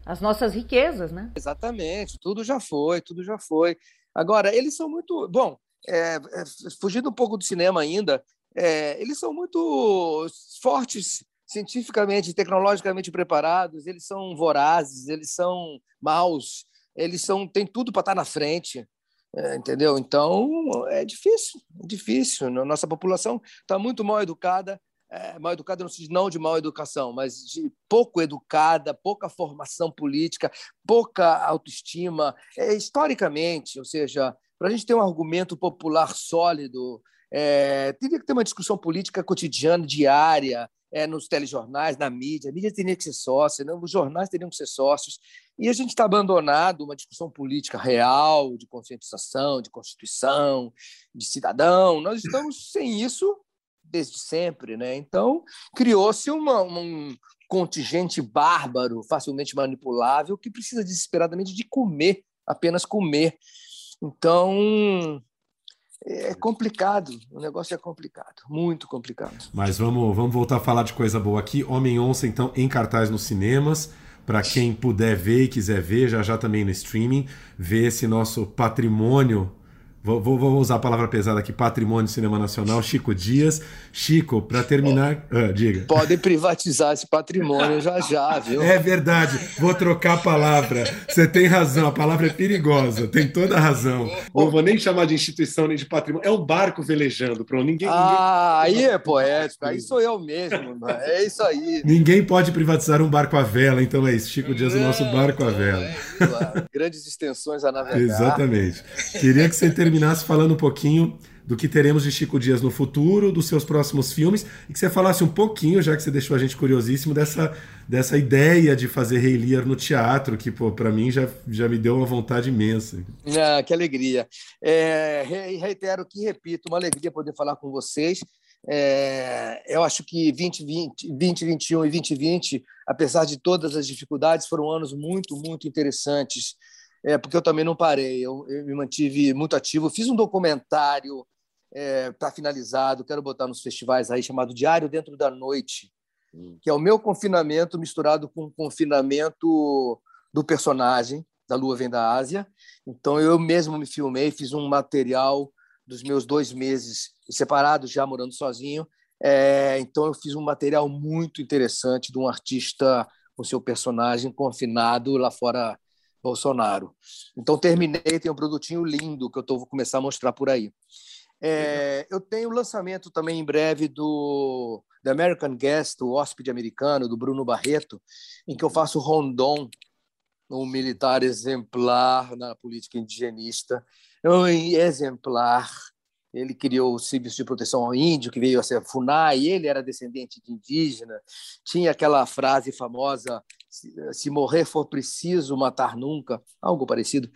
as nossas riquezas, né? Exatamente, tudo já foi, tudo já foi. Agora, eles são muito. Bom, é, é, fugindo um pouco do cinema ainda, é, eles são muito fortes cientificamente, tecnologicamente preparados, eles são vorazes, eles são maus, eles são têm tudo para estar na frente, é, entendeu? Então é difícil, é difícil. Nossa população está muito mal educada, é, mal educada não se não de mal educação, mas de pouco educada, pouca formação política, pouca autoestima, é, historicamente, ou seja, para a gente ter um argumento popular sólido, é, teria que ter uma discussão política cotidiana, diária, é, nos telejornais, na mídia. A mídia teria que ser sócia, não? os jornais teriam que ser sócios. E a gente está abandonado uma discussão política real, de conscientização, de constituição, de cidadão. Nós estamos sem isso desde sempre. Né? Então, criou-se um contingente bárbaro, facilmente manipulável, que precisa desesperadamente de comer, apenas comer. Então, é complicado, o negócio é complicado, muito complicado. Mas vamos, vamos voltar a falar de coisa boa aqui. Homem Onça, então, em cartaz nos cinemas. Para quem puder ver e quiser ver, já já também no streaming, ver esse nosso patrimônio Vou, vou, usar a palavra pesada aqui, patrimônio do cinema nacional, Chico Dias. Chico, para terminar, ah, diga. Podem privatizar esse patrimônio já já, viu? É verdade, vou trocar a palavra. Você tem razão, a palavra é perigosa, tem toda a razão. Não vou nem chamar de instituição nem de patrimônio, é um barco velejando, pronto. Ninguém, ah, ninguém... aí é poético, aí sou eu mesmo, é isso aí. Ninguém pode privatizar um barco à vela, então é isso, Chico Dias, o nosso barco à vela. É, grandes extensões a navegar. Exatamente. Queria que você terminasse terminasse falando um pouquinho do que teremos de Chico Dias no futuro, dos seus próximos filmes, e que você falasse um pouquinho, já que você deixou a gente curiosíssimo, dessa, dessa ideia de fazer Rei Lear no teatro, que, pô, para mim já, já me deu uma vontade imensa. Ah, que alegria. É, reitero que, repito, uma alegria poder falar com vocês. É, eu acho que 2020, 2021 e 2020, apesar de todas as dificuldades, foram anos muito, muito interessantes é, porque eu também não parei, eu, eu me mantive muito ativo. Fiz um documentário é, para finalizado, quero botar nos festivais aí, chamado Diário Dentro da Noite, hum. que é o meu confinamento misturado com o confinamento do personagem, da Lua Vem da Ásia. Então eu mesmo me filmei, fiz um material dos meus dois meses separados, já morando sozinho. É, então eu fiz um material muito interessante de um artista com seu personagem confinado lá fora Bolsonaro. Então, terminei, tem um produtinho lindo que eu tô, vou começar a mostrar por aí. É, eu tenho o lançamento também em breve do The American Guest, o hóspede americano, do Bruno Barreto, em que eu faço Rondon, um militar exemplar na política indigenista, um exemplar Ele criou o Serviço de Proteção ao Índio, que veio a ser FUNAI, ele era descendente de indígena. Tinha aquela frase famosa: se morrer for preciso, matar nunca, algo parecido.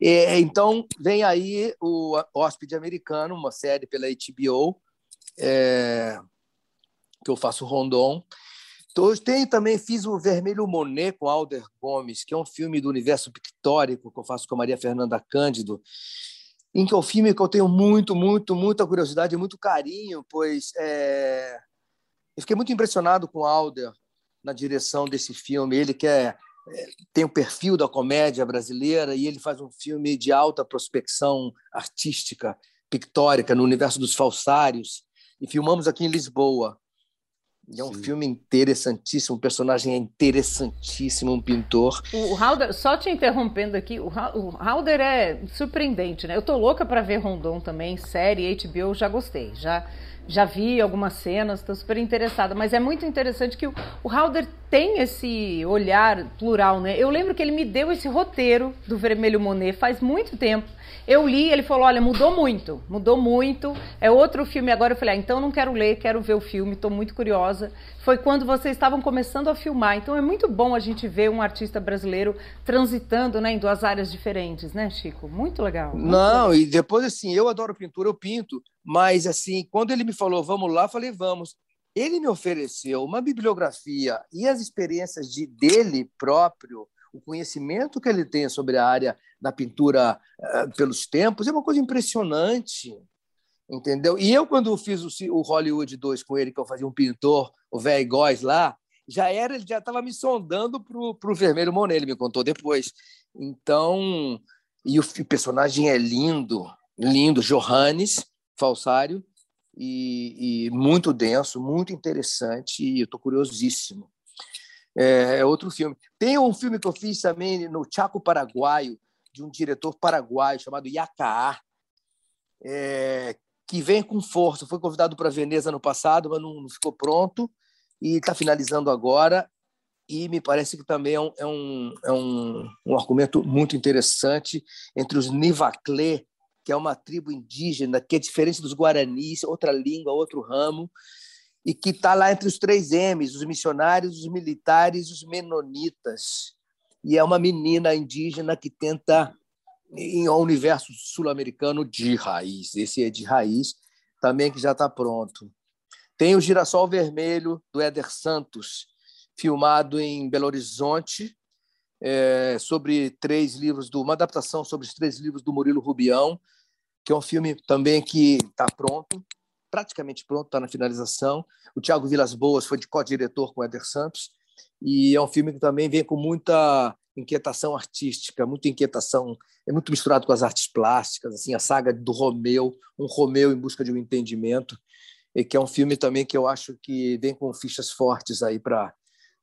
então, vem aí o Hóspede Americano, uma série pela HBO, é, que eu faço Rondon. Tem também fiz o Vermelho Monet com Alder Gomes, que é um filme do universo pictórico que eu faço com a Maria Fernanda Cândido, em que é um filme que eu tenho muito, muito, muita curiosidade e muito carinho, pois é... eu fiquei muito impressionado com Alder na direção desse filme. Ele que é, é, tem o perfil da comédia brasileira e ele faz um filme de alta prospecção artística, pictórica, no universo dos falsários. E filmamos aqui em Lisboa. E é um Sim. filme interessantíssimo, um personagem é interessantíssimo, um pintor. O Halder, só te interrompendo aqui, o Halder é surpreendente, né? Eu tô louca para ver Rondon também, série HBO, já gostei, já já vi algumas cenas, estou super interessada, mas é muito interessante que o, o Halder tem esse olhar plural, né? Eu lembro que ele me deu esse roteiro do Vermelho Monet faz muito tempo. Eu li, ele falou: olha, mudou muito, mudou muito. É outro filme agora. Eu falei: ah, então não quero ler, quero ver o filme, estou muito curiosa. Foi quando vocês estavam começando a filmar. Então é muito bom a gente ver um artista brasileiro transitando né, em duas áreas diferentes, né, Chico? Muito legal. Muito não, legal. e depois assim, eu adoro pintura, eu pinto, mas assim, quando ele me falou, vamos lá, falei, vamos. Ele me ofereceu uma bibliografia e as experiências de, dele próprio o conhecimento que ele tem sobre a área da pintura uh, pelos tempos é uma coisa impressionante, entendeu? E eu, quando fiz o, o Hollywood 2 com ele, que eu fazia um pintor, o velho Góes lá, já era, ele já estava me sondando para o Vermelho Monet, ele me contou depois. Então, e o, o personagem é lindo, lindo, Johannes, falsário, e, e, muito denso, muito interessante, e eu estou curiosíssimo. É, é, outro filme. Tem um filme que eu fiz também no Chaco Paraguaio, de um diretor paraguaio chamado Yacaá, é, que vem com força. Foi convidado para Veneza no passado, mas não, não ficou pronto e está finalizando agora. E me parece que também é um, é um, é um, um argumento muito interessante entre os Nivaclé, que é uma tribo indígena que é diferente dos guaranis, outra língua, outro ramo, e que está lá entre os três M's, os missionários, os militares, os menonitas. E é uma menina indígena que tenta em um universo sul-americano de raiz. Esse é de raiz, também que já está pronto. Tem o Girassol Vermelho, do Éder Santos, filmado em Belo Horizonte, é, sobre três livros, do, uma adaptação sobre os três livros do Murilo Rubião, que é um filme também que está pronto praticamente pronto, está na finalização. O Tiago Vilas Boas foi de co-diretor com o Éder Santos, e é um filme que também vem com muita inquietação artística, muita inquietação, é muito misturado com as artes plásticas, assim, a saga do Romeu, um Romeu em busca de um entendimento, e que é um filme também que eu acho que vem com fichas fortes aí para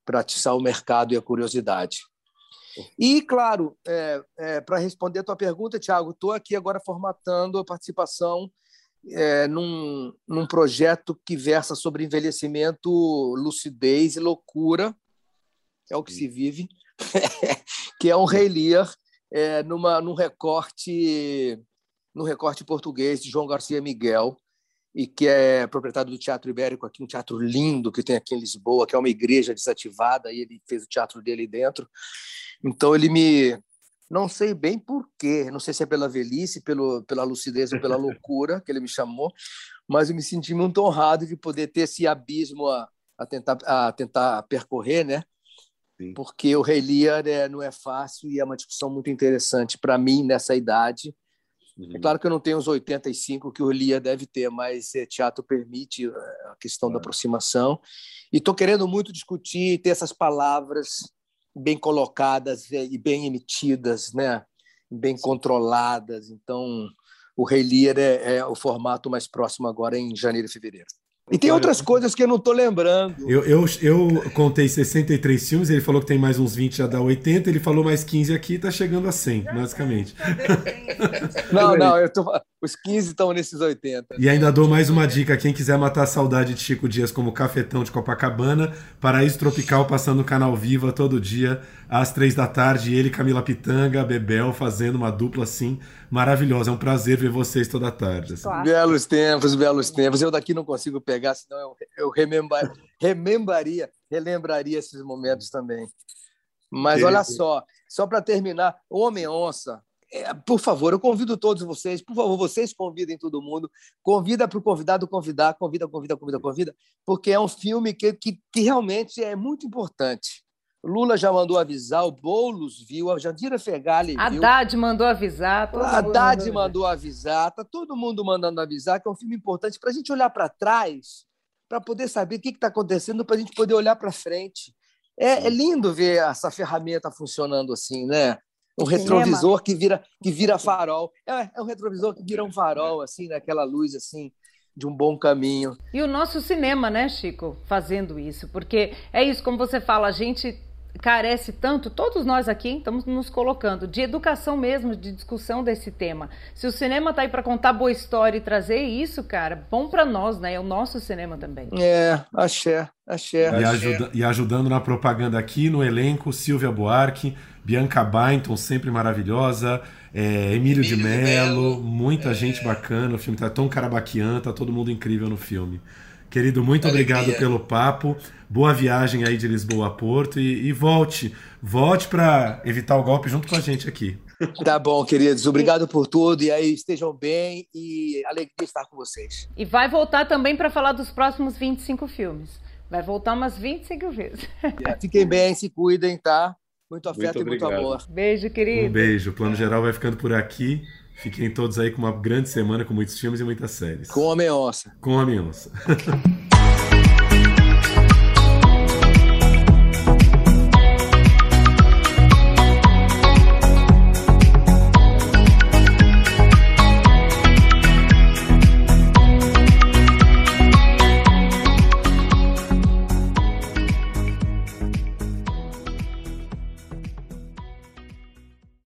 para atiçar o mercado e a curiosidade. E, claro, é, é, para responder a tua pergunta, Tiago, estou aqui agora formatando a participação é, num, num projeto que versa sobre envelhecimento, lucidez e loucura, é o que se vive, que é um Rei Lear é, numa, num recorte no recorte português de João Garcia Miguel, e que é proprietário do Teatro Ibérico, aqui um teatro lindo que tem aqui em Lisboa, que é uma igreja desativada, e ele fez o teatro dele dentro. Então ele me não sei bem por quê, não sei se é pela velhice, pelo, pela lucidez ou pela loucura que ele me chamou, mas eu me senti muito honrado de poder ter esse abismo a, a, tentar, a tentar percorrer, né? Sim. Porque o Rei Lear é, não é fácil e é uma discussão muito interessante para mim nessa idade. Uhum. É claro que eu não tenho os 85 que o Lear deve ter, mas é, teatro permite é, a questão é. da aproximação. E estou querendo muito discutir, ter essas palavras bem colocadas e bem emitidas, né? bem controladas. Então, o Rei Lear é, é, o formato mais próximo agora em janeiro e fevereiro. E tem outras coisas que eu não estou lembrando. Eu, eu, eu contei 63 filmes, ele falou que tem mais uns 20, já dá 80, ele falou mais 15 aqui, está chegando a 100, basicamente. Não, não, eu tô, os 15 estão nesses 80. E ainda dou mais uma dica: quem quiser matar a saudade de Chico Dias como cafetão de Copacabana, Paraíso Tropical passando no canal Viva todo dia, às três da tarde. Ele, Camila Pitanga, Bebel, fazendo uma dupla assim maravilhosa. É um prazer ver vocês toda tarde. Assim. Claro. Belos tempos, belos tempos. Eu daqui não consigo pegar, senão eu, eu remember, remembraria, relembraria esses momentos também. Mas olha só, só para terminar, Homem-Onça, é, por favor, eu convido todos vocês, por favor, vocês convidem todo mundo, convida para o convidado convidar, convida, convida, convida, convida, porque é um filme que, que, que realmente é muito importante. Lula já mandou avisar, o Boulos viu, a Jandira Fegali viu. Haddad mandou avisar. Todo Haddad mandou, mandou avisar, tá todo mundo mandando avisar, que é um filme importante para a gente olhar para trás, para poder saber o que está acontecendo, para a gente poder olhar para frente. É, é, lindo ver essa ferramenta funcionando assim, né? Um retrovisor que vira, que vira farol. É, é um retrovisor que vira um farol, assim, naquela luz, assim, de um bom caminho. E o nosso cinema, né, Chico, fazendo isso? Porque é isso, como você fala, a gente carece tanto, todos nós aqui estamos nos colocando, de educação mesmo, de discussão desse tema. Se o cinema tá aí para contar boa história e trazer isso, cara, bom para nós, né? É o nosso cinema também. É, axé, axé. E, ajuda, e ajudando na propaganda aqui no elenco, Silvia Buarque, Bianca Bainton, sempre maravilhosa, é, Emílio, Emílio de Mello, muita é... gente bacana, o filme tá Tom Carabaquian, tá todo mundo incrível no filme. Querido, muito Alegria. obrigado pelo papo. Boa viagem aí de Lisboa a Porto e, e volte, volte para evitar o golpe junto com a gente aqui. Tá bom, queridos. Obrigado por tudo. E aí, estejam bem e alegria estar com vocês. E vai voltar também para falar dos próximos 25 filmes. Vai voltar umas 25 vezes. É, fiquem bem, se cuidem, tá? Muito afeto muito e muito amor. Beijo, querido. Um beijo. O Plano Geral vai ficando por aqui. Fiquem todos aí com uma grande semana, com muitos filmes e muitas séries. Com Homem-Onça. Com Homem-Onça.